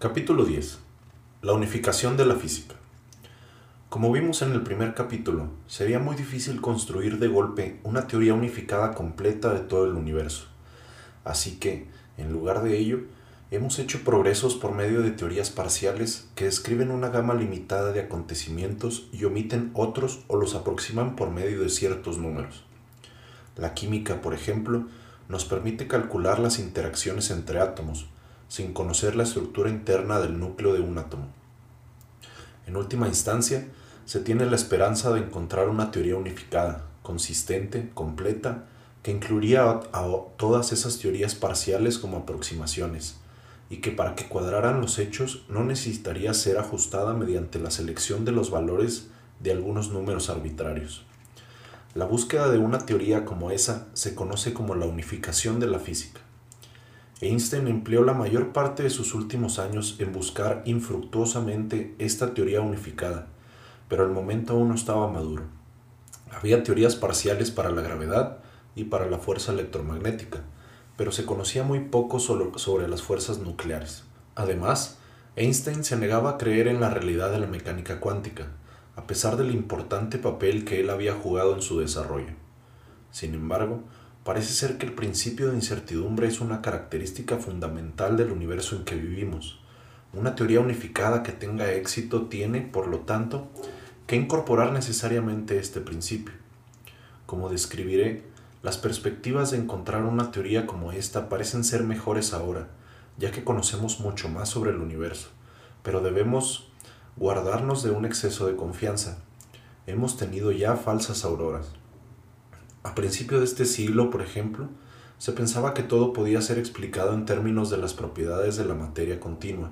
Capítulo 10. La unificación de la física. Como vimos en el primer capítulo, sería muy difícil construir de golpe una teoría unificada completa de todo el universo. Así que, en lugar de ello, hemos hecho progresos por medio de teorías parciales que describen una gama limitada de acontecimientos y omiten otros o los aproximan por medio de ciertos números. La química, por ejemplo, nos permite calcular las interacciones entre átomos, sin conocer la estructura interna del núcleo de un átomo. En última instancia, se tiene la esperanza de encontrar una teoría unificada, consistente, completa, que incluiría a, todas esas teorías parciales como aproximaciones, y que para que cuadraran los hechos no necesitaría ser ajustada mediante la selección de los valores de algunos números arbitrarios. La búsqueda de una teoría como esa se conoce como la unificación de la física. Einstein empleó la mayor parte de sus últimos años en buscar infructuosamente esta teoría unificada, pero el momento aún no estaba maduro. Había teorías parciales para la gravedad y para la fuerza electromagnética, pero se conocía muy poco sobre las fuerzas nucleares. Además, Einstein se negaba a creer en la realidad de la mecánica cuántica, a pesar del importante papel que él había jugado en su desarrollo. Sin embargo, Parece ser que el principio de incertidumbre es una característica fundamental del universo en que vivimos. Una teoría unificada que tenga éxito tiene, por lo tanto, que incorporar necesariamente este principio. Como describiré, las perspectivas de encontrar una teoría como esta parecen ser mejores ahora, ya que conocemos mucho más sobre el universo, pero debemos guardarnos de un exceso de confianza. Hemos tenido ya falsas auroras. A principio de este siglo, por ejemplo, se pensaba que todo podía ser explicado en términos de las propiedades de la materia continua,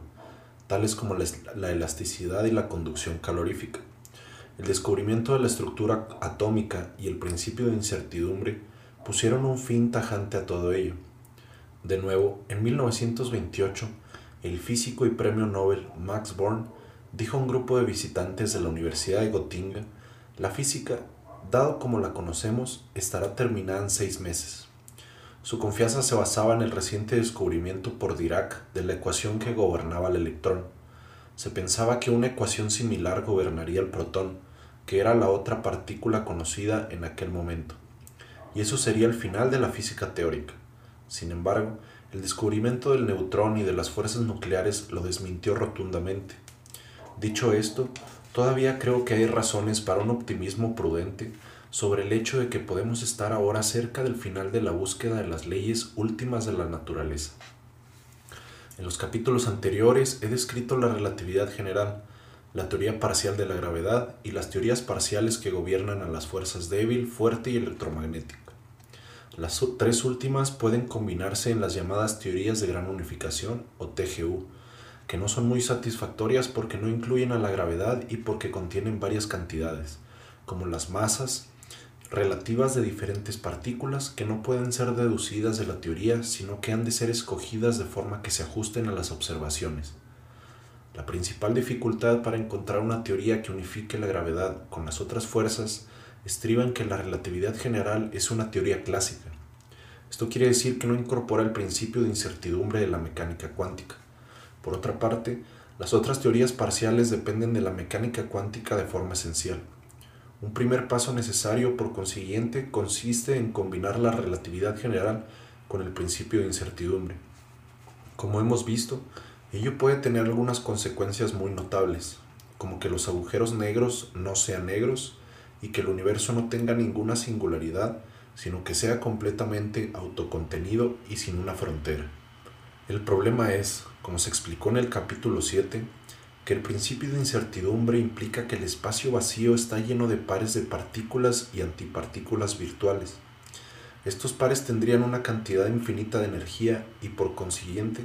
tales como la elasticidad y la conducción calorífica. El descubrimiento de la estructura atómica y el principio de incertidumbre pusieron un fin tajante a todo ello. De nuevo, en 1928, el físico y premio Nobel Max Born dijo a un grupo de visitantes de la Universidad de Gotinga, la física dado como la conocemos, estará terminada en seis meses. Su confianza se basaba en el reciente descubrimiento por Dirac de la ecuación que gobernaba el electrón. Se pensaba que una ecuación similar gobernaría el protón, que era la otra partícula conocida en aquel momento. Y eso sería el final de la física teórica. Sin embargo, el descubrimiento del neutrón y de las fuerzas nucleares lo desmintió rotundamente. Dicho esto, Todavía creo que hay razones para un optimismo prudente sobre el hecho de que podemos estar ahora cerca del final de la búsqueda de las leyes últimas de la naturaleza. En los capítulos anteriores he descrito la relatividad general, la teoría parcial de la gravedad y las teorías parciales que gobiernan a las fuerzas débil, fuerte y electromagnética. Las tres últimas pueden combinarse en las llamadas teorías de gran unificación o TGU, que no son muy satisfactorias porque no incluyen a la gravedad y porque contienen varias cantidades, como las masas relativas de diferentes partículas que no pueden ser deducidas de la teoría, sino que han de ser escogidas de forma que se ajusten a las observaciones. La principal dificultad para encontrar una teoría que unifique la gravedad con las otras fuerzas estriba en que la relatividad general es una teoría clásica. Esto quiere decir que no incorpora el principio de incertidumbre de la mecánica cuántica. Por otra parte, las otras teorías parciales dependen de la mecánica cuántica de forma esencial. Un primer paso necesario, por consiguiente, consiste en combinar la relatividad general con el principio de incertidumbre. Como hemos visto, ello puede tener algunas consecuencias muy notables, como que los agujeros negros no sean negros y que el universo no tenga ninguna singularidad, sino que sea completamente autocontenido y sin una frontera. El problema es, como se explicó en el capítulo 7, que el principio de incertidumbre implica que el espacio vacío está lleno de pares de partículas y antipartículas virtuales. Estos pares tendrían una cantidad infinita de energía y por consiguiente,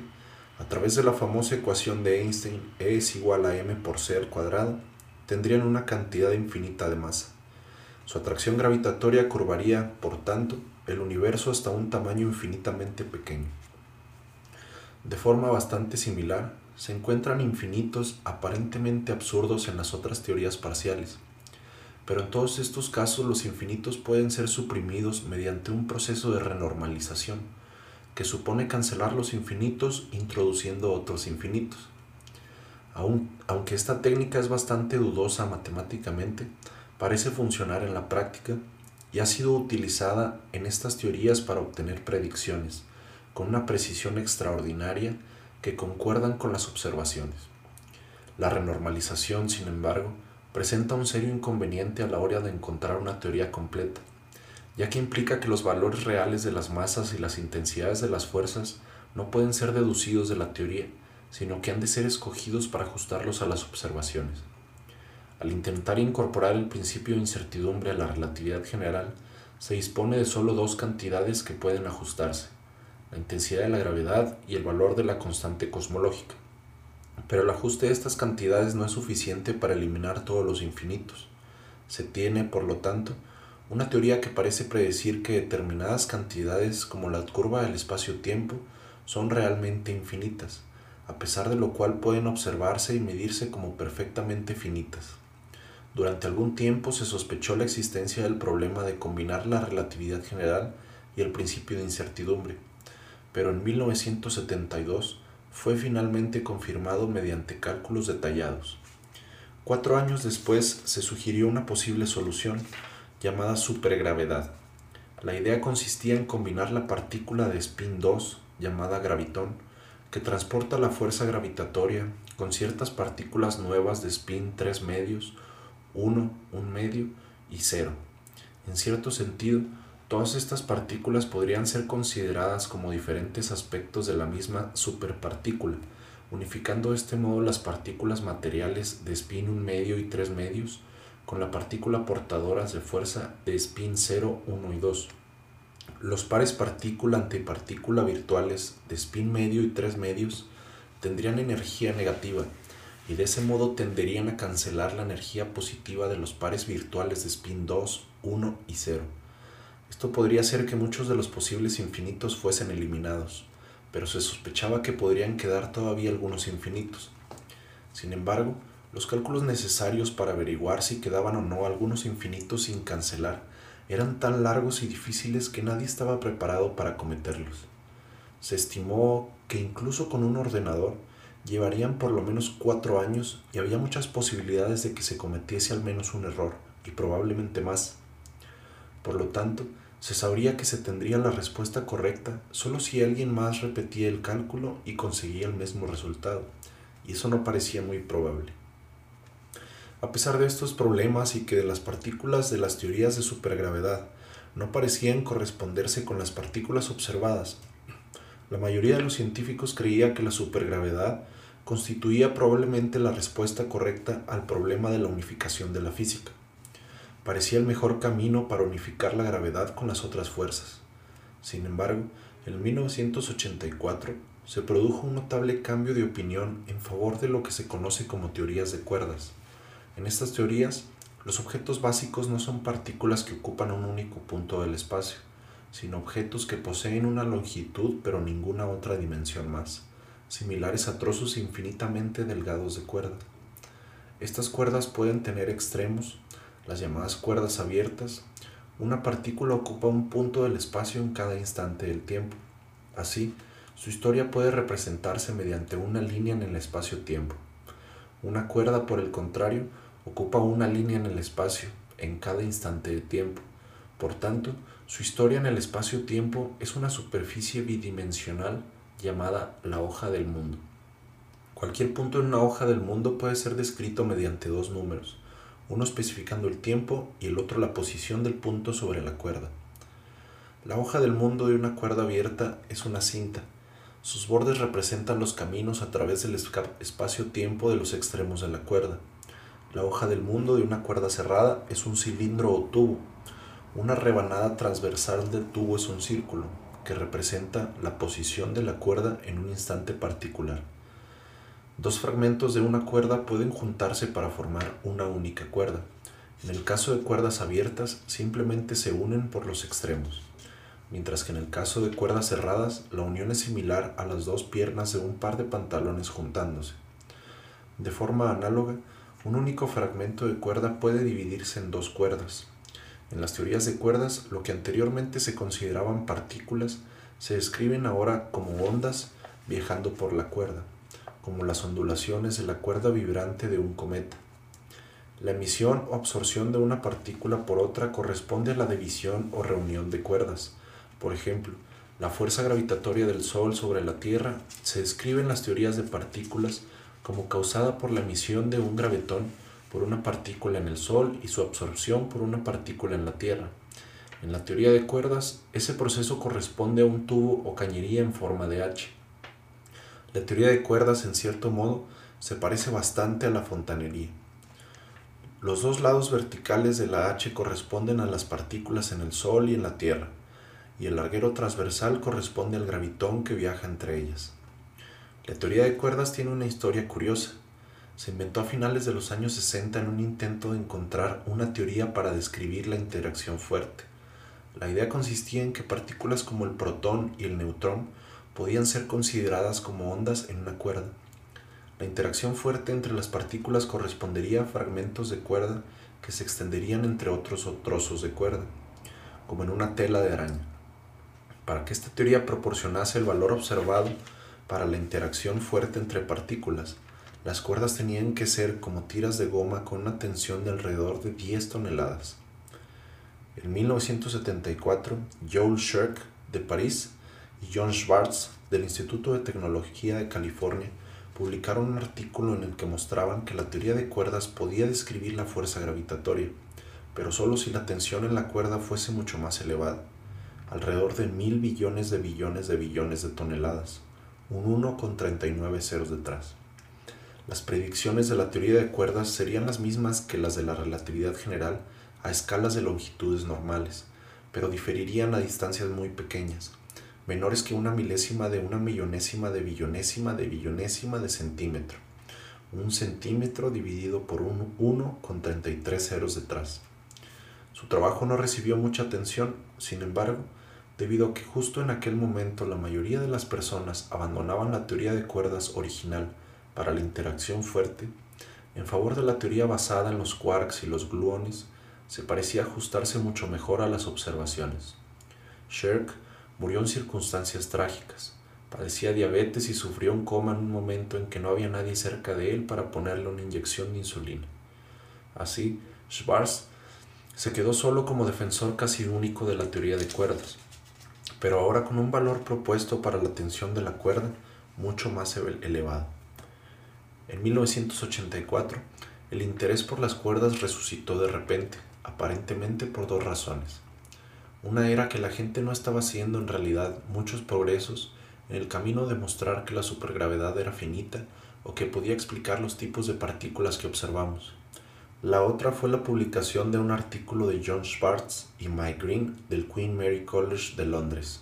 a través de la famosa ecuación de Einstein E es igual a m por c al cuadrado, tendrían una cantidad infinita de masa. Su atracción gravitatoria curvaría, por tanto, el universo hasta un tamaño infinitamente pequeño. De forma bastante similar, se encuentran infinitos aparentemente absurdos en las otras teorías parciales. Pero en todos estos casos los infinitos pueden ser suprimidos mediante un proceso de renormalización, que supone cancelar los infinitos introduciendo otros infinitos. aunque esta técnica es bastante dudosa matemáticamente, parece funcionar en la práctica y ha sido utilizada en estas teorías para obtener predicciones con una precisión extraordinaria que concuerdan con las observaciones. La renormalización, sin embargo, presenta un serio inconveniente a la hora de encontrar una teoría completa, ya que implica que los valores reales de las masas y las intensidades de las fuerzas no pueden ser deducidos de la teoría, sino que han de ser escogidos para ajustarlos a las observaciones. Al intentar incorporar el principio de incertidumbre a la relatividad general, se dispone de solo dos cantidades que pueden ajustarse, la intensidad de la gravedad y el valor de la constante cosmológica. Pero el ajuste de estas cantidades no es suficiente para eliminar todos los infinitos. Se tiene, por lo tanto, una teoría que parece predecir que determinadas cantidades, como la curva del espacio-tiempo, son realmente infinitas, a pesar de lo cual pueden observarse y medirse como perfectamente finitas. Durante algún tiempo se sospechó la existencia del problema de combinar la relatividad general y el principio de incertidumbre, pero en 1972 fue finalmente confirmado mediante cálculos detallados. Cuatro años después se sugirió una posible solución llamada supergravedad. La idea consistía en combinar la partícula de spin 2, llamada gravitón, que transporta la fuerza gravitatoria con ciertas partículas nuevas de spin 3 medios, 1, 1 medio y 0. En cierto sentido, Todas estas partículas podrían ser consideradas como diferentes aspectos de la misma superpartícula, unificando de este modo las partículas materiales de spin 1 medio y 3 medios con la partícula portadoras de fuerza de spin 0, 1 y 2. Los pares partícula-antipartícula virtuales de spin medio y 3 medios tendrían energía negativa y de ese modo tenderían a cancelar la energía positiva de los pares virtuales de spin 2, 1 y 0. Esto podría hacer que muchos de los posibles infinitos fuesen eliminados, pero se sospechaba que podrían quedar todavía algunos infinitos. Sin embargo, los cálculos necesarios para averiguar si quedaban o no algunos infinitos sin cancelar eran tan largos y difíciles que nadie estaba preparado para cometerlos. Se estimó que incluso con un ordenador llevarían por lo menos cuatro años y había muchas posibilidades de que se cometiese al menos un error, y probablemente más. Por lo tanto, se sabría que se tendría la respuesta correcta solo si alguien más repetía el cálculo y conseguía el mismo resultado, y eso no parecía muy probable. A pesar de estos problemas y que las partículas de las teorías de supergravedad no parecían corresponderse con las partículas observadas, la mayoría de los científicos creía que la supergravedad constituía probablemente la respuesta correcta al problema de la unificación de la física parecía el mejor camino para unificar la gravedad con las otras fuerzas. Sin embargo, en 1984 se produjo un notable cambio de opinión en favor de lo que se conoce como teorías de cuerdas. En estas teorías, los objetos básicos no son partículas que ocupan un único punto del espacio, sino objetos que poseen una longitud pero ninguna otra dimensión más, similares a trozos infinitamente delgados de cuerda. Estas cuerdas pueden tener extremos las llamadas cuerdas abiertas, una partícula ocupa un punto del espacio en cada instante del tiempo. Así, su historia puede representarse mediante una línea en el espacio-tiempo. Una cuerda, por el contrario, ocupa una línea en el espacio en cada instante de tiempo. Por tanto, su historia en el espacio-tiempo es una superficie bidimensional llamada la hoja del mundo. Cualquier punto en una hoja del mundo puede ser descrito mediante dos números, uno especificando el tiempo y el otro la posición del punto sobre la cuerda. La hoja del mundo de una cuerda abierta es una cinta. Sus bordes representan los caminos a través del espacio-tiempo de los extremos de la cuerda. La hoja del mundo de una cuerda cerrada es un cilindro o tubo. Una rebanada transversal del tubo es un círculo, que representa la posición de la cuerda en un instante particular. Dos fragmentos de una cuerda pueden juntarse para formar una única cuerda. En el caso de cuerdas abiertas, simplemente se unen por los extremos, mientras que en el caso de cuerdas cerradas, la unión es similar a las dos piernas de un par de pantalones juntándose. De forma análoga, un único fragmento de cuerda puede dividirse en dos cuerdas. En las teorías de cuerdas, lo que anteriormente se consideraban partículas se describen ahora como ondas viajando por la cuerda como las ondulaciones de la cuerda vibrante de un cometa. La emisión o absorción de una partícula por otra corresponde a la división o reunión de cuerdas. Por ejemplo, la fuerza gravitatoria del Sol sobre la Tierra se describe en las teorías de partículas como causada por la emisión de un gravetón por una partícula en el Sol y su absorción por una partícula en la Tierra. En la teoría de cuerdas, ese proceso corresponde a un tubo o cañería en forma de H. La teoría de cuerdas, en cierto modo, se parece bastante a la fontanería. Los dos lados verticales de la H corresponden a las partículas en el Sol y en la Tierra, y el larguero transversal corresponde al gravitón que viaja entre ellas. La teoría de cuerdas tiene una historia curiosa. Se inventó a finales de los años 60 en un intento de encontrar una teoría para describir la interacción fuerte. La idea consistía en que partículas como el protón y el neutrón podían ser consideradas como ondas en una cuerda. La interacción fuerte entre las partículas correspondería a fragmentos de cuerda que se extenderían entre otros trozos de cuerda, como en una tela de araña. Para que esta teoría proporcionase el valor observado para la interacción fuerte entre partículas, las cuerdas tenían que ser como tiras de goma con una tensión de alrededor de 10 toneladas. En 1974, Joel Shirk de París John Schwartz del Instituto de Tecnología de California publicaron un artículo en el que mostraban que la teoría de cuerdas podía describir la fuerza gravitatoria, pero solo si la tensión en la cuerda fuese mucho más elevada, alrededor de mil billones de billones de billones de toneladas, un 1 con 39 ceros detrás. Las predicciones de la teoría de cuerdas serían las mismas que las de la relatividad general a escalas de longitudes normales, pero diferirían a distancias muy pequeñas, menores que una milésima de una millonésima de billonésima de billonésima de centímetro. Un centímetro dividido por un 1 con 33 ceros detrás. Su trabajo no recibió mucha atención, sin embargo, debido a que justo en aquel momento la mayoría de las personas abandonaban la teoría de cuerdas original para la interacción fuerte, en favor de la teoría basada en los quarks y los gluones, se parecía ajustarse mucho mejor a las observaciones. Shirk murió en circunstancias trágicas. Padecía diabetes y sufrió un coma en un momento en que no había nadie cerca de él para ponerle una inyección de insulina. Así, Schwarz se quedó solo como defensor casi único de la teoría de cuerdas, pero ahora con un valor propuesto para la tensión de la cuerda mucho más elevado. En 1984, el interés por las cuerdas resucitó de repente aparentemente por dos razones. Una era que la gente no estaba haciendo en realidad muchos progresos en el camino de mostrar que la supergravedad era finita o que podía explicar los tipos de partículas que observamos. La otra fue la publicación de un artículo de John Schwartz y Mike Green del Queen Mary College de Londres,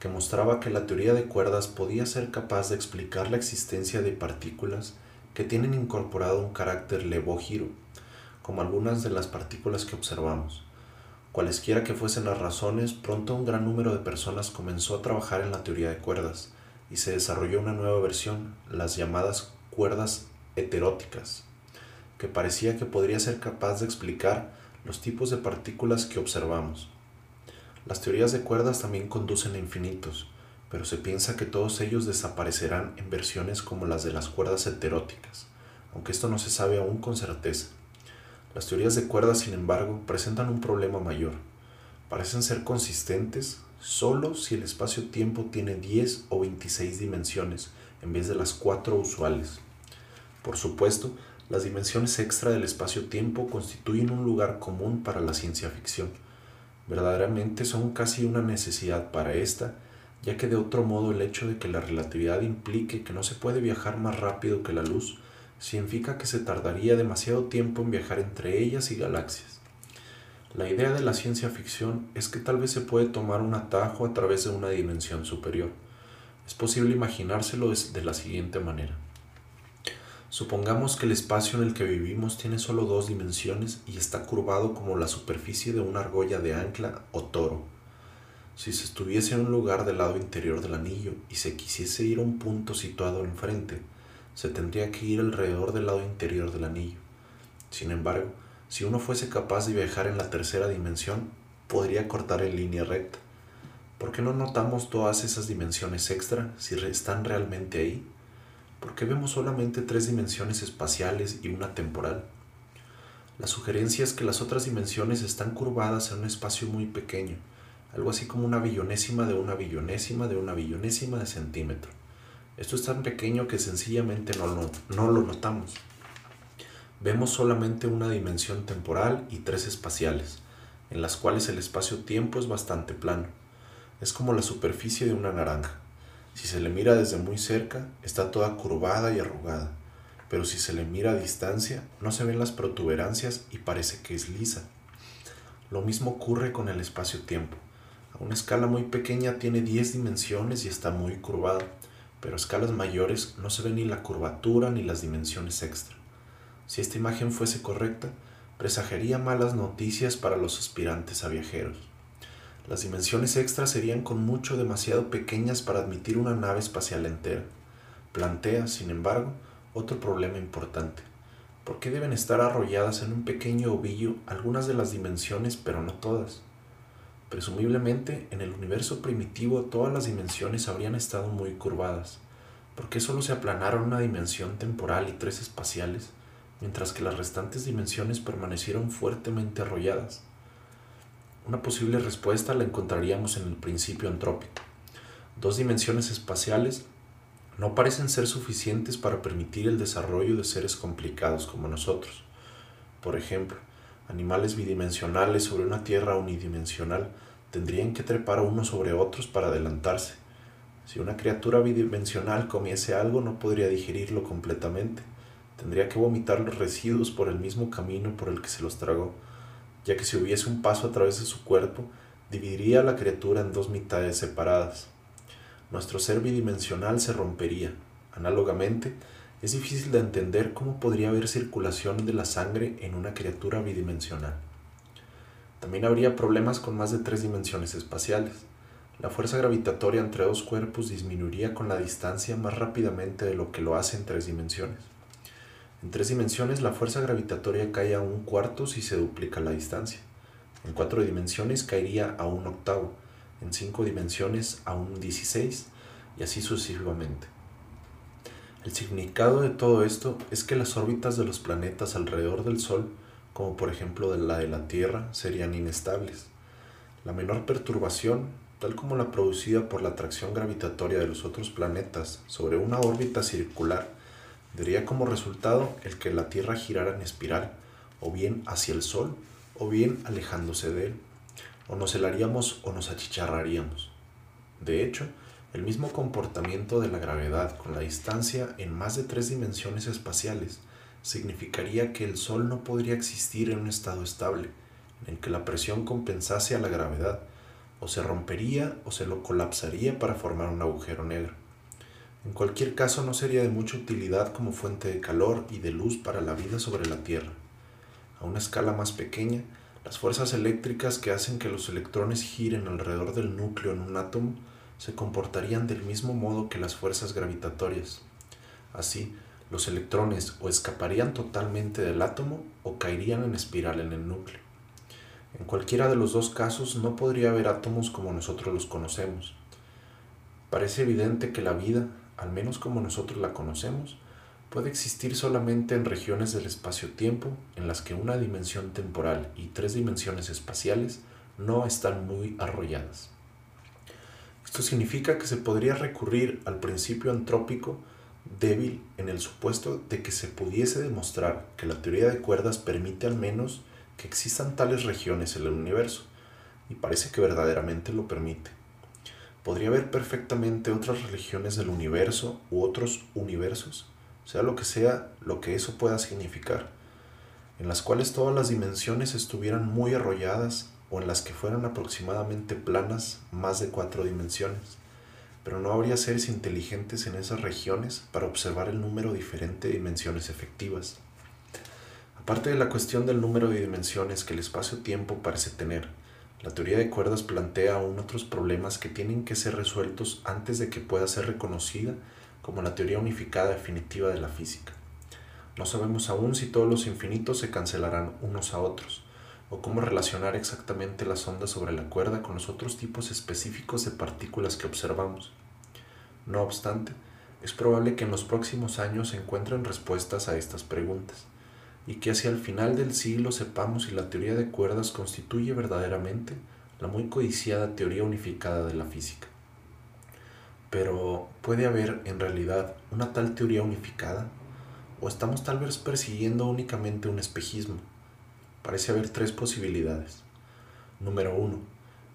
que mostraba que la teoría de cuerdas podía ser capaz de explicar la existencia de partículas que tienen incorporado un carácter levógiro como algunas de las partículas que observamos. Cualesquiera que fuesen las razones, pronto un gran número de personas comenzó a trabajar en la teoría de cuerdas y se desarrolló una nueva versión, las llamadas cuerdas heteróticas, que parecía que podría ser capaz de explicar los tipos de partículas que observamos. Las teorías de cuerdas también conducen a infinitos, pero se piensa que todos ellos desaparecerán en versiones como las de las cuerdas heteróticas, aunque esto no se sabe aún con certeza. Las teorías de cuerdas, sin embargo, presentan un problema mayor. Parecen ser consistentes solo si el espacio-tiempo tiene 10 o 26 dimensiones en vez de las 4 usuales. Por supuesto, las dimensiones extra del espacio-tiempo constituyen un lugar común para la ciencia ficción. Verdaderamente son casi una necesidad para esta, ya que de otro modo el hecho de que la relatividad implique que no se puede viajar más rápido que la luz significa que se tardaría demasiado tiempo en viajar entre ellas y galaxias. La idea de la ciencia ficción es que tal vez se puede tomar un atajo a través de una dimensión superior. Es posible imaginárselo de la siguiente manera. Supongamos que el espacio en el que vivimos tiene solo dos dimensiones y está curvado como la superficie de una argolla de ancla o toro. Si se estuviese en un lugar del lado interior del anillo y se quisiese ir a un punto situado enfrente, se tendría que ir alrededor del lado interior del anillo. Sin embargo, si uno fuese capaz de viajar en la tercera dimensión, podría cortar en línea recta. ¿Por qué no notamos todas esas dimensiones extra si están realmente ahí? ¿Por qué vemos solamente tres dimensiones espaciales y una temporal? La sugerencia es que las otras dimensiones están curvadas en un espacio muy pequeño, algo así como una billonésima de una billonésima de una billonésima de centímetro. Esto es tan pequeño que sencillamente no lo, no lo notamos. Vemos solamente una dimensión temporal y tres espaciales, en las cuales el espacio-tiempo es bastante plano. Es como la superficie de una naranja. Si se le mira desde muy cerca, está toda curvada y arrugada, pero si se le mira a distancia, no se ven las protuberancias y parece que es lisa. Lo mismo ocurre con el espacio-tiempo. A una escala muy pequeña tiene 10 dimensiones y está muy curvado, pero a escalas mayores no se ve ni la curvatura ni las dimensiones extra. Si esta imagen fuese correcta, presagería malas noticias para los aspirantes a viajeros. Las dimensiones extras serían con mucho demasiado pequeñas para admitir una nave espacial entera. Plantea, sin embargo, otro problema importante. ¿Por qué deben estar arrolladas en un pequeño ovillo algunas de las dimensiones pero no todas? Presumiblemente, en el universo primitivo todas las dimensiones habrían estado muy curvadas. ¿Por qué solo se aplanaron una dimensión temporal y tres espaciales, mientras que las restantes dimensiones permanecieron fuertemente arrolladas? Una posible respuesta la encontraríamos en el principio antrópico. Dos dimensiones espaciales no parecen ser suficientes para permitir el desarrollo de seres complicados como nosotros. Por ejemplo, animales bidimensionales sobre una Tierra unidimensional tendrían que trepar unos sobre otros para adelantarse. Si una criatura bidimensional comiese algo no podría digerirlo completamente. Tendría que vomitar los residuos por el mismo camino por el que se los tragó, ya que si hubiese un paso a través de su cuerpo, dividiría a la criatura en dos mitades separadas. Nuestro ser bidimensional se rompería. Análogamente, es difícil de entender cómo podría haber circulación de la sangre en una criatura bidimensional. También habría problemas con más de tres dimensiones espaciales. La fuerza gravitatoria entre dos cuerpos disminuiría con la distancia más rápidamente de lo que lo hace en tres dimensiones. En tres dimensiones la fuerza gravitatoria cae a un cuarto si se duplica la distancia. En cuatro dimensiones caería a un octavo. En cinco dimensiones a un dieciséis y así sucesivamente. El significado de todo esto es que las órbitas de los planetas alrededor del Sol como por ejemplo la de la Tierra, serían inestables. La menor perturbación, tal como la producida por la atracción gravitatoria de los otros planetas sobre una órbita circular, daría como resultado el que la Tierra girara en espiral, o bien hacia el Sol, o bien alejándose de él, o nos helaríamos o nos achicharraríamos. De hecho, el mismo comportamiento de la gravedad con la distancia en más de tres dimensiones espaciales significaría que el Sol no podría existir en un estado estable, en el que la presión compensase a la gravedad, o se rompería o se lo colapsaría para formar un agujero negro. En cualquier caso no sería de mucha utilidad como fuente de calor y de luz para la vida sobre la Tierra. A una escala más pequeña, las fuerzas eléctricas que hacen que los electrones giren alrededor del núcleo en un átomo se comportarían del mismo modo que las fuerzas gravitatorias. Así, los electrones o escaparían totalmente del átomo o caerían en espiral en el núcleo. En cualquiera de los dos casos no podría haber átomos como nosotros los conocemos. Parece evidente que la vida, al menos como nosotros la conocemos, puede existir solamente en regiones del espacio-tiempo en las que una dimensión temporal y tres dimensiones espaciales no están muy arrolladas. Esto significa que se podría recurrir al principio antrópico débil en el supuesto de que se pudiese demostrar que la teoría de cuerdas permite al menos que existan tales regiones en el universo, y parece que verdaderamente lo permite. Podría haber perfectamente otras regiones del universo u otros universos, sea lo que sea lo que eso pueda significar, en las cuales todas las dimensiones estuvieran muy arrolladas o en las que fueran aproximadamente planas más de cuatro dimensiones pero no habría seres inteligentes en esas regiones para observar el número diferente de dimensiones efectivas. Aparte de la cuestión del número de dimensiones que el espacio-tiempo parece tener, la teoría de cuerdas plantea aún otros problemas que tienen que ser resueltos antes de que pueda ser reconocida como la teoría unificada definitiva de la física. No sabemos aún si todos los infinitos se cancelarán unos a otros, o cómo relacionar exactamente las ondas sobre la cuerda con los otros tipos específicos de partículas que observamos. No obstante, es probable que en los próximos años se encuentren respuestas a estas preguntas y que hacia el final del siglo sepamos si la teoría de cuerdas constituye verdaderamente la muy codiciada teoría unificada de la física. Pero, ¿puede haber en realidad una tal teoría unificada? ¿O estamos tal vez persiguiendo únicamente un espejismo? Parece haber tres posibilidades. Número uno,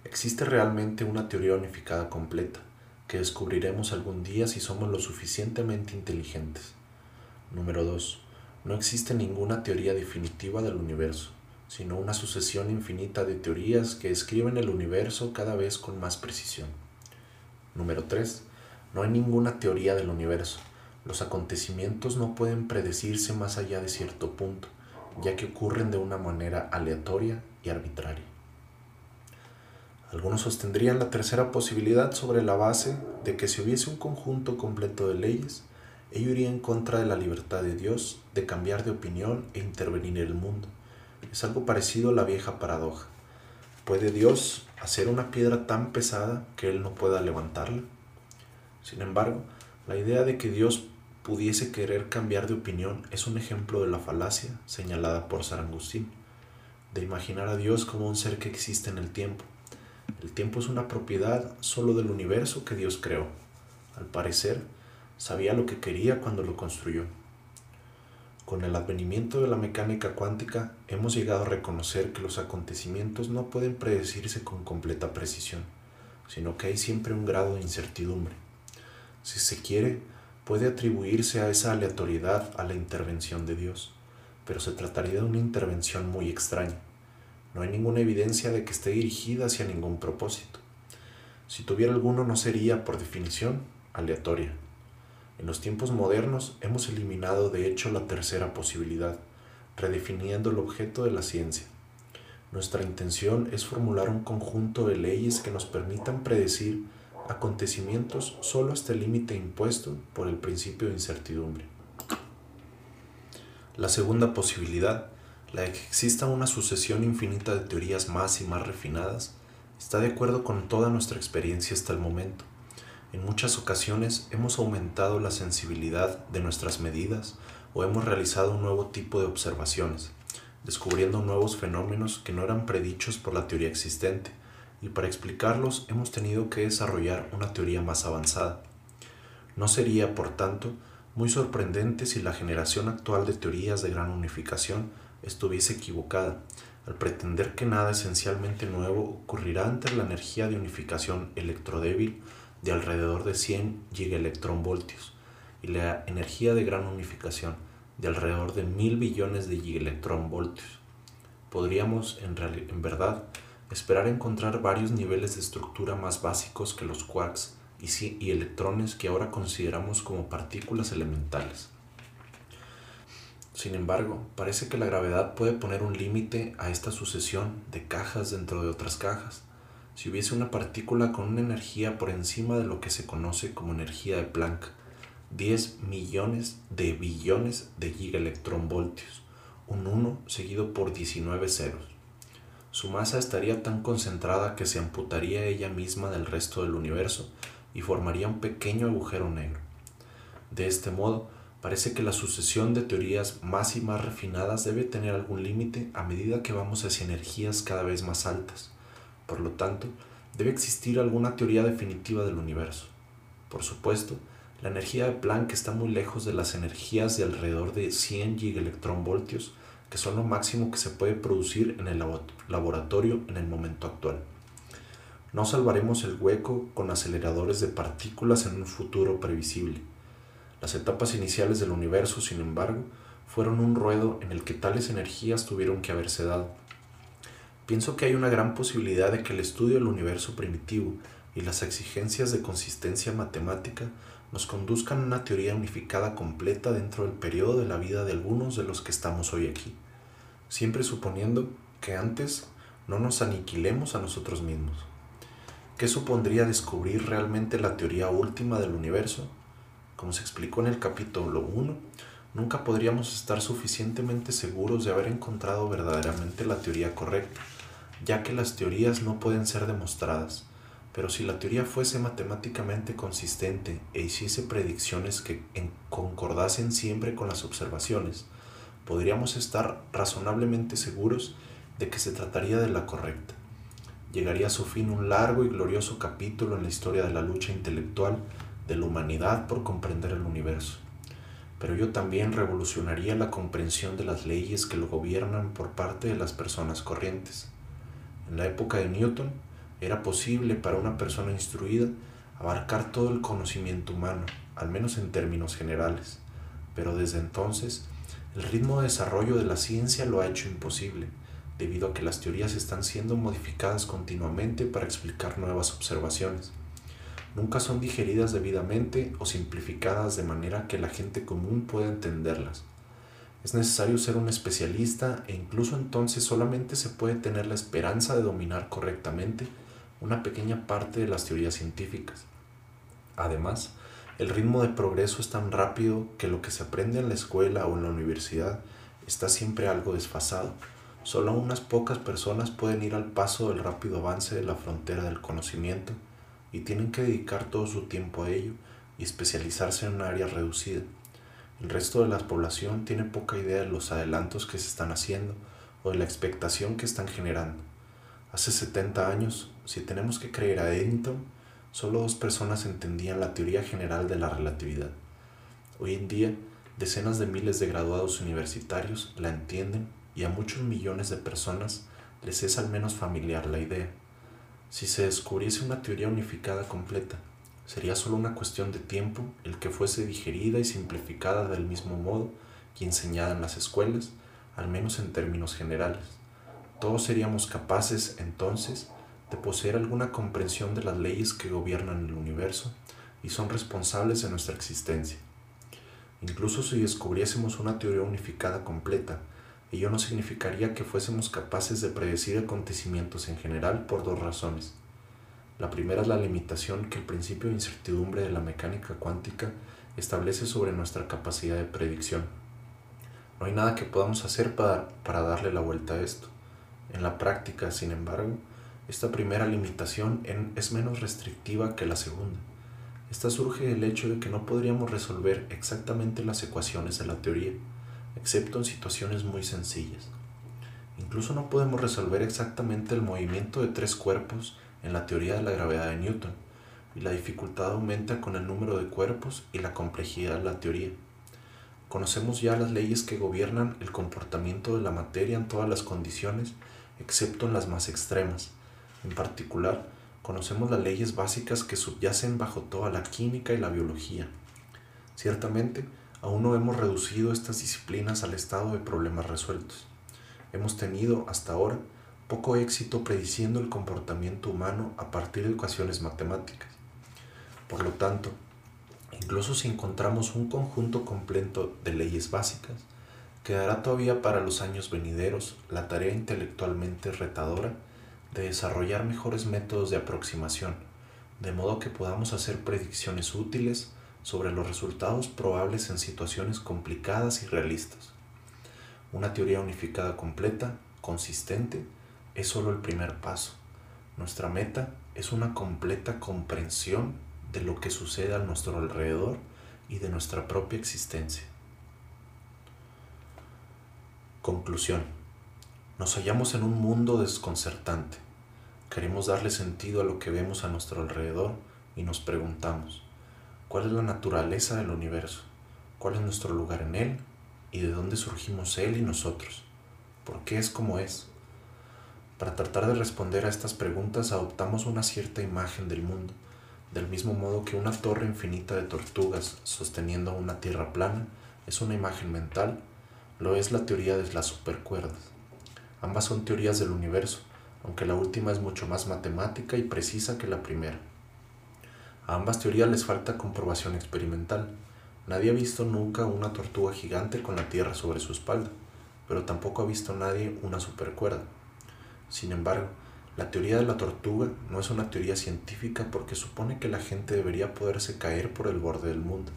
existe realmente una teoría unificada completa, que descubriremos algún día si somos lo suficientemente inteligentes. Número dos, no existe ninguna teoría definitiva del universo, sino una sucesión infinita de teorías que describen el universo cada vez con más precisión. Número 3. No hay ninguna teoría del universo. Los acontecimientos no pueden predecirse más allá de cierto punto, ya que ocurren de una manera aleatoria y arbitraria. Algunos sostendrían la tercera posibilidad sobre la base de que si hubiese un conjunto completo de leyes, ello iría en contra de la libertad de Dios de cambiar de opinión e intervenir en el mundo. Es algo parecido a la vieja paradoja. ¿Puede Dios hacer una piedra tan pesada que Él no pueda levantarla? Sin embargo, la idea de que Dios pudiese querer cambiar de opinión es un ejemplo de la falacia señalada por San Agustín, de imaginar a Dios como un ser que existe en el tiempo. El tiempo es una propiedad solo del universo que Dios creó. Al parecer, sabía lo que quería cuando lo construyó. Con el advenimiento de la mecánica cuántica hemos llegado a reconocer que los acontecimientos no pueden predecirse con completa precisión, sino que hay siempre un grado de incertidumbre. Si se quiere, puede atribuirse a esa aleatoriedad a la intervención de Dios, pero se trataría de una intervención muy extraña. No hay ninguna evidencia de que esté dirigida hacia ningún propósito. Si tuviera alguno no sería, por definición, aleatoria. En los tiempos modernos hemos eliminado de hecho la tercera posibilidad, redefiniendo el objeto de la ciencia. Nuestra intención es formular un conjunto de leyes que nos permitan predecir acontecimientos solo hasta el límite impuesto por el principio de incertidumbre. La segunda posibilidad, la de que exista una sucesión infinita de teorías más y más refinadas, está de acuerdo con toda nuestra experiencia hasta el momento. En muchas ocasiones hemos aumentado la sensibilidad de nuestras medidas o hemos realizado un nuevo tipo de observaciones, descubriendo nuevos fenómenos que no eran predichos por la teoría existente, y para explicarlos hemos tenido que desarrollar una teoría más avanzada. No sería, por tanto, muy sorprendente si la generación actual de teorías de gran unificación estuviese equivocada, al pretender que nada esencialmente nuevo ocurrirá ante la energía de unificación electrodébil de alrededor de 100 gigaelectronvoltios y la energía de gran unificación de alrededor de mil billones de gigaelectronvoltios. Podríamos, en, en verdad, esperar encontrar varios niveles de estructura más básicos que los quarks y, electrones que ahora consideramos como partículas elementales. Sin embargo, parece que la gravedad puede poner un límite a esta sucesión de cajas dentro de otras cajas si hubiese una partícula con una energía por encima de lo que se conoce como energía de Planck, 10 millones de billones de gigaelectronvoltios, un 1 seguido por 19 ceros. Su masa estaría tan concentrada que se amputaría ella misma del resto del universo y formaría un pequeño agujero negro. De este modo, parece que la sucesión de teorías más y más refinadas debe tener algún límite a medida que vamos hacia energías cada vez más altas por lo tanto, debe existir alguna teoría definitiva del universo. Por supuesto, la energía de Planck está muy lejos de las energías de alrededor de 100 gigaelectronvoltios, que son lo máximo que se puede producir en el laboratorio en el momento actual. No salvaremos el hueco con aceleradores de partículas en un futuro previsible. Las etapas iniciales del universo, sin embargo, fueron un ruedo en el que tales energías tuvieron que haberse dado Pienso que hay una gran posibilidad de que el estudio del universo primitivo y las exigencias de consistencia matemática nos conduzcan a una teoría unificada completa dentro del periodo de la vida de algunos de los que estamos hoy aquí, siempre suponiendo que antes no nos aniquilemos a nosotros mismos. ¿Qué supondría descubrir realmente la teoría última del universo? Como se explicó en el capítulo 1, nunca podríamos estar suficientemente seguros de haber encontrado verdaderamente la teoría correcta ya que las teorías no pueden ser demostradas, Pero si la teoría fuese matemáticamente consistente e hiciese predicciones que concordasen siempre con las observaciones, podríamos estar razonablemente seguros de que se trataría de la correcta. Llegaría a su fin un largo y glorioso capítulo en la historia de la lucha intelectual de la humanidad por comprender el universo. Pero yo también revolucionaría la comprensión de las leyes que lo gobiernan por parte de las personas corrientes. En la época de Newton, era posible para una persona instruida abarcar todo el conocimiento humano, al menos en términos generales, pero desde entonces el ritmo de desarrollo de la ciencia lo ha hecho imposible, debido a que las teorías están siendo modificadas continuamente para explicar nuevas observaciones. Nunca son digeridas debidamente o simplificadas de manera que la gente común pueda entenderlas. Es necesario ser un especialista e incluso entonces solamente se puede tener la esperanza de dominar correctamente una pequeña parte de las teorías científicas. Además, el ritmo de progreso es tan rápido que lo que se aprende en la escuela o en la universidad está siempre algo desfasado. Solo unas pocas personas pueden ir al paso del rápido avance de la frontera del conocimiento y tienen que dedicar todo su tiempo a ello y especializarse en un área reducida. El resto de la población tiene poca idea de los adelantos que se están haciendo o de la expectación que están generando. Hace 70 años, si tenemos que creer a Eddington, solo dos personas entendían la teoría general de la relatividad. Hoy en día, decenas de miles de graduados universitarios la entienden y a muchos millones de personas les es al menos familiar la idea. Si se descubriese una teoría unificada completa, sería solo una cuestión de tiempo el que fuese digerida y simplificada del mismo modo que enseñada en las escuelas, al menos en términos generales. Todos seríamos capaces entonces de poseer alguna comprensión de las leyes que gobiernan el universo y son responsables de nuestra existencia. Incluso si descubriésemos una teoría unificada completa, ello no significaría que fuésemos capaces de predecir acontecimientos en general por dos razones. La primera es la limitación que el principio de incertidumbre de la mecánica cuántica establece sobre nuestra capacidad de predicción. No hay nada que podamos hacer para, para darle la vuelta a esto. En la práctica, sin embargo, esta primera limitación es menos restrictiva que la segunda. Esta surge del hecho de que no podríamos resolver exactamente las ecuaciones de la teoría, excepto en situaciones muy sencillas. Incluso no podemos resolver exactamente el movimiento de tres cuerpos en la teoría de la gravedad de Newton, y la dificultad aumenta con el número de cuerpos y la complejidad de la teoría. Conocemos ya las leyes que gobiernan el comportamiento de la materia en todas las condiciones excepto en las más extremas. En particular, conocemos las leyes básicas que subyacen bajo toda la química y la biología. Ciertamente, aún no hemos reducido estas disciplinas al estado de problemas resueltos. Hemos tenido, hasta ahora, poco éxito prediciendo el comportamiento humano a partir de ecuaciones matemáticas. Por lo tanto, incluso si encontramos un conjunto completo de leyes básicas, Quedará todavía para los años venideros la tarea intelectualmente retadora de desarrollar mejores métodos de aproximación, de modo que podamos hacer predicciones útiles sobre los resultados probables en situaciones complicadas y realistas. Una teoría unificada completa, consistente, es solo el primer paso. Nuestra meta es una completa comprensión de lo que sucede a nuestro alrededor y de nuestra propia existencia. Conclusión. Nos hallamos en un mundo desconcertante. Queremos darle sentido a lo que vemos a nuestro alrededor y nos preguntamos, ¿cuál es la naturaleza del universo? ¿Cuál es nuestro lugar en él? ¿Y de dónde surgimos él y nosotros? ¿Por qué es como es? Para tratar de responder a estas preguntas adoptamos una cierta imagen del mundo, del mismo modo que una torre infinita de tortugas sosteniendo una tierra plana es una imagen mental lo es la teoría de las supercuerdas. Ambas son teorías del universo, aunque la última es mucho más matemática y precisa que la primera. A ambas teorías les falta comprobación experimental. Nadie ha visto nunca una tortuga gigante con la Tierra sobre su espalda, pero tampoco ha visto nadie una supercuerda. Sin embargo, la teoría de la tortuga no es una teoría científica porque supone que la gente debería poderse caer por el borde del mundo.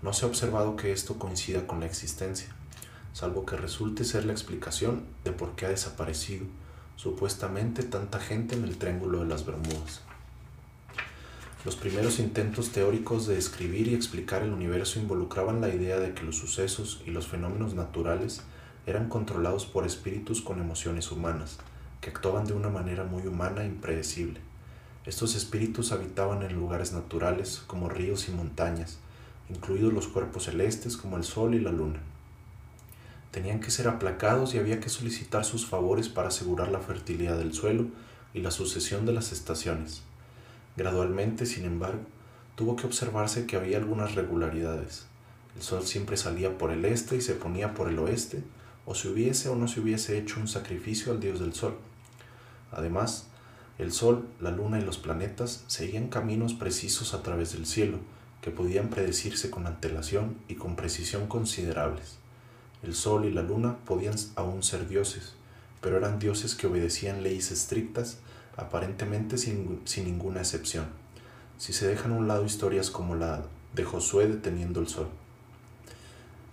No se ha observado que esto coincida con la existencia salvo que resulte ser la explicación de por qué ha desaparecido supuestamente tanta gente en el Triángulo de las Bermudas. Los primeros intentos teóricos de describir y explicar el universo involucraban la idea de que los sucesos y los fenómenos naturales eran controlados por espíritus con emociones humanas, que actuaban de una manera muy humana e impredecible. Estos espíritus habitaban en lugares naturales como ríos y montañas, incluidos los cuerpos celestes como el Sol y la Luna. Tenían que ser aplacados y había que solicitar sus favores para asegurar la fertilidad del suelo y la sucesión de las estaciones. Gradualmente, sin embargo, tuvo que observarse que había algunas regularidades. El sol siempre salía por el este y se ponía por el oeste, o se hubiese o no se hubiese hecho un sacrificio al dios del sol. Además, el sol, la luna y los planetas seguían caminos precisos a través del cielo, que podían predecirse con antelación y con precisión considerables. El sol y la luna podían aún ser dioses, pero eran dioses que obedecían leyes estrictas, aparentemente sin, sin, ninguna excepción, si se dejan a un lado historias como la de Josué deteniendo el sol.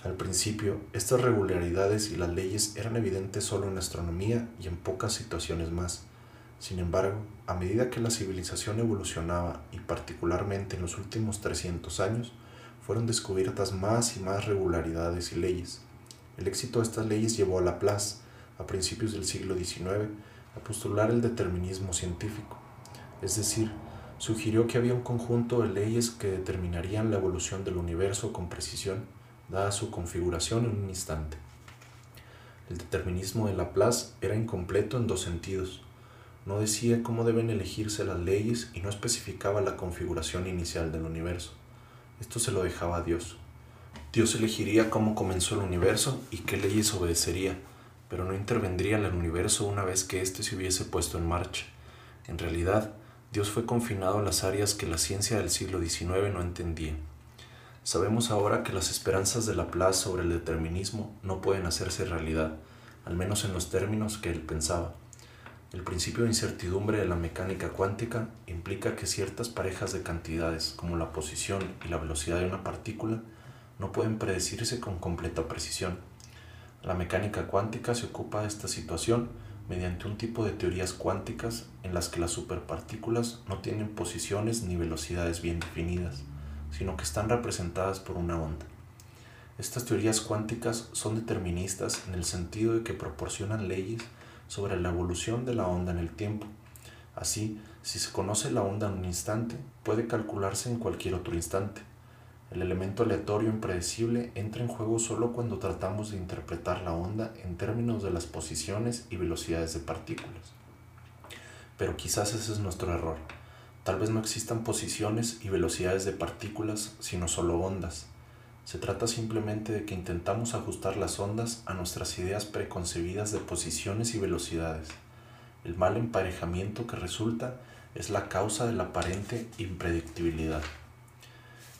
Al principio, estas regularidades y las leyes eran evidentes solo en astronomía y en pocas situaciones más. Sin embargo, a medida que la civilización evolucionaba y particularmente en los últimos 300 años, fueron descubiertas más y más regularidades y leyes. El éxito de estas leyes llevó a Laplace, a principios del siglo XIX, a postular el determinismo científico, es decir, sugirió que había un conjunto de leyes que determinarían la evolución del universo con precisión, dada su configuración en un instante. El determinismo de Laplace era incompleto en dos sentidos. No decía cómo deben elegirse las leyes y no especificaba la configuración inicial del universo. Esto se lo dejaba a Dios. Dios elegiría cómo comenzó el universo y qué leyes obedecería, pero no intervendría en el universo una vez que éste se hubiese puesto en marcha. En realidad, Dios fue confinado en las áreas que la ciencia del siglo XIX no entendía. Sabemos ahora que las esperanzas de Laplace sobre el determinismo no pueden hacerse realidad, al menos en los términos que él pensaba. El principio de incertidumbre de la mecánica cuántica implica que ciertas parejas de cantidades, como la posición y la velocidad de una partícula, no pueden predecirse con completa precisión. La mecánica cuántica se ocupa de esta situación mediante un tipo de teorías cuánticas en las que las superpartículas no tienen posiciones ni velocidades bien definidas, sino que están representadas por una onda. Estas teorías cuánticas son deterministas en el sentido de que proporcionan leyes sobre la evolución de la onda en el tiempo. Así, si se conoce la onda en un instante, puede calcularse en cualquier otro instante. El elemento aleatorio impredecible entra en juego solo cuando tratamos de interpretar la onda en términos de las posiciones y velocidades de partículas. Pero quizás ese es nuestro error. Tal vez no existan posiciones y velocidades de partículas, sino solo ondas. Se trata simplemente de que intentamos ajustar las ondas a nuestras ideas preconcebidas de posiciones y velocidades. El mal emparejamiento que resulta es la causa de la aparente impredictibilidad.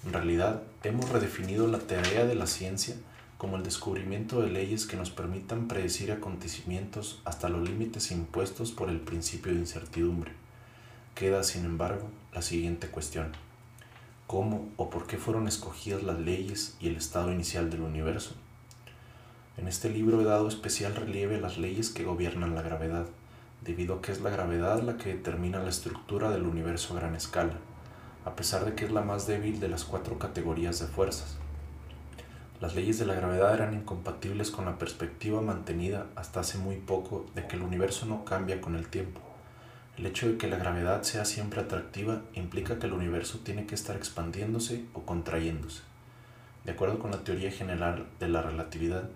En realidad, hemos redefinido la tarea de la ciencia como el descubrimiento de leyes que nos permitan predecir acontecimientos hasta los límites impuestos por el principio de incertidumbre. Queda, sin embargo, la siguiente cuestión. ¿Cómo o por qué fueron escogidas las leyes y el estado inicial del universo? En este libro he dado especial relieve a las leyes que gobiernan la gravedad, debido a que es la gravedad la que determina la estructura del universo a gran escala a pesar de que es la más débil de las cuatro categorías de fuerzas. Las leyes de la gravedad eran incompatibles con la perspectiva mantenida hasta hace muy poco de que el universo no cambia con el tiempo. El hecho de que la gravedad sea siempre atractiva implica que el universo tiene que estar expandiéndose o contrayéndose. De acuerdo con la teoría general de la relatividad,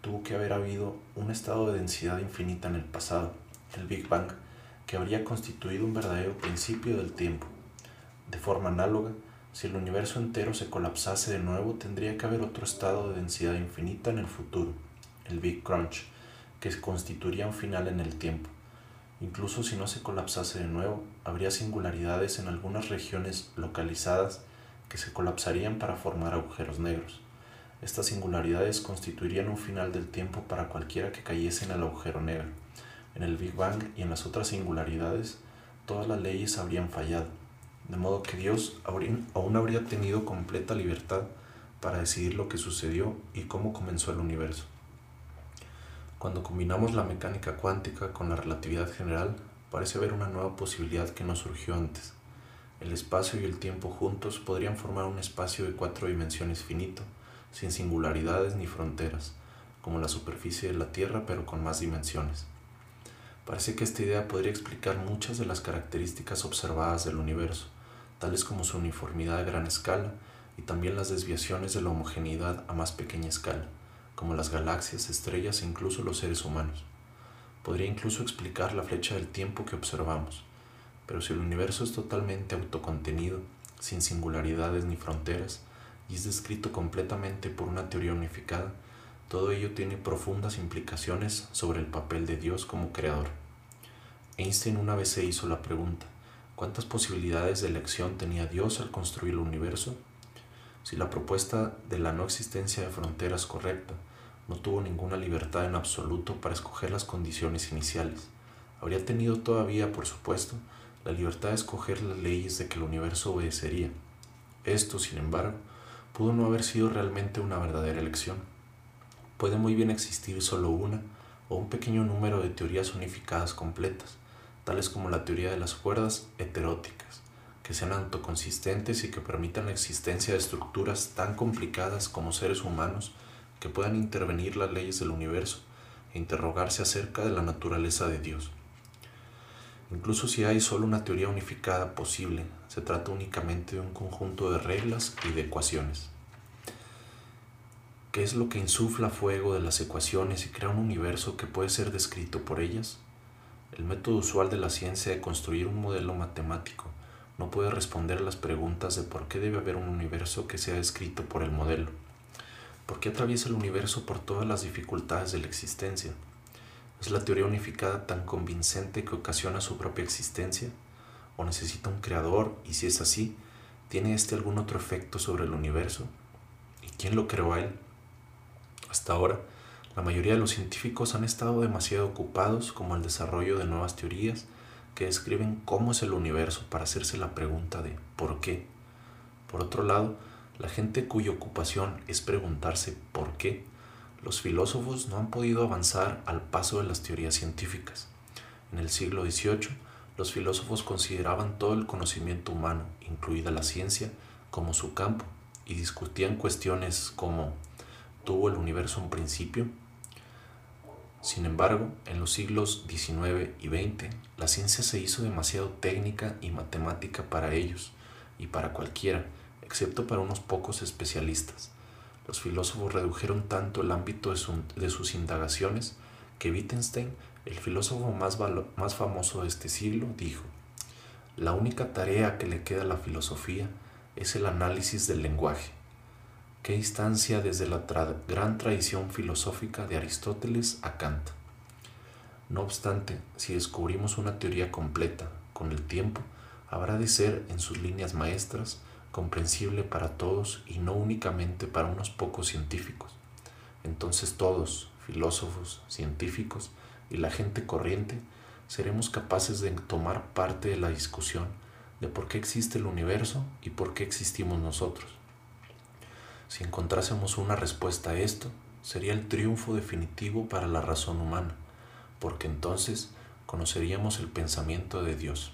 tuvo que haber habido un estado de densidad infinita en el pasado, el Big Bang, que habría constituido un verdadero principio del tiempo. De forma análoga, si el universo entero se colapsase de nuevo, tendría que haber otro estado de densidad infinita en el futuro, el Big Crunch, que constituiría un final en el tiempo. Incluso si no se colapsase de nuevo, habría singularidades en algunas regiones localizadas que se colapsarían para formar agujeros negros. Estas singularidades constituirían un final del tiempo para cualquiera que cayese en el agujero negro. En el Big Bang y en las otras singularidades, todas las leyes habrían fallado de modo que Dios aún habría tenido completa libertad para decidir lo que sucedió y cómo comenzó el universo. Cuando combinamos la mecánica cuántica con la relatividad general, parece haber una nueva posibilidad que no surgió antes. el espacio y el tiempo juntos podrían formar un espacio de cuatro dimensiones finito, sin singularidades ni fronteras, como la superficie de la Tierra pero con más dimensiones. Parece que esta idea podría explicar muchas de las características observadas del universo, tales como su uniformidad a gran escala y también las desviaciones de la homogeneidad a más pequeña escala, como las galaxias, estrellas e incluso los seres humanos. Podría incluso explicar la flecha del tiempo que observamos, pero si el universo es totalmente autocontenido, sin singularidades ni fronteras, y es descrito completamente por una teoría unificada, todo ello tiene profundas implicaciones sobre el papel de Dios como creador. Einstein una vez se hizo la pregunta, ¿cuántas posibilidades de elección tenía Dios al construir el universo? Si la propuesta de la no existencia de fronteras correcta, no tuvo ninguna libertad en absoluto para escoger las condiciones iniciales. Habría tenido todavía, por supuesto, la libertad de escoger las leyes de que el universo obedecería. Esto, sin embargo, pudo no haber sido realmente una verdadera elección. Puede muy bien existir solo una o un pequeño número de teorías unificadas completas, tales como la teoría de las cuerdas heteróticas, que sean autoconsistentes y que permitan la existencia de estructuras tan complicadas como seres humanos que puedan intervenir las leyes del universo e interrogarse acerca de la naturaleza de Dios. Incluso si hay solo una teoría unificada posible, se trata únicamente de un conjunto de reglas y de ecuaciones. ¿Qué es lo que insufla fuego de las ecuaciones y crea un universo que puede ser descrito por ellas? El método usual de la ciencia de construir un modelo matemático no puede responder las preguntas de por qué debe haber un universo que sea descrito por el modelo. ¿Por qué atraviesa el universo por todas las dificultades de la existencia? ¿Es la teoría unificada tan convincente que ocasiona su propia existencia? ¿O necesita un creador? Y si es así, ¿tiene este algún otro efecto sobre el universo? ¿Y quién lo creó a él? Hasta ahora, la mayoría de los científicos han estado demasiado ocupados como el desarrollo de nuevas teorías que describen cómo es el universo para hacerse la pregunta de ¿por qué? Por otro lado, la gente cuya ocupación es preguntarse ¿por qué? los filósofos no han podido avanzar al paso de las teorías científicas. En el siglo XVIII, los filósofos consideraban todo el conocimiento humano, incluida la ciencia, como su campo y discutían cuestiones como ¿tuvo el universo un principio? Sin embargo, en los siglos XIX y XX, la ciencia se hizo demasiado técnica y matemática para ellos y para cualquiera, excepto para unos pocos especialistas. Los filósofos redujeron tanto el ámbito de, sus indagaciones que Wittgenstein, el filósofo más, más famoso de este siglo, dijo, la única tarea que le queda a la filosofía es el análisis del lenguaje. Qué distancia desde la gran tradición filosófica de Aristóteles a Kant. No obstante, si descubrimos una teoría completa, con el tiempo, habrá de ser en sus líneas maestras comprensible para todos y no únicamente para unos pocos científicos. Entonces todos, filósofos, científicos y la gente corriente, seremos capaces de tomar parte de la discusión de por qué existe el universo y por qué existimos nosotros. Si encontrásemos una respuesta a esto, sería el triunfo definitivo para la razón humana, porque entonces conoceríamos el pensamiento de Dios.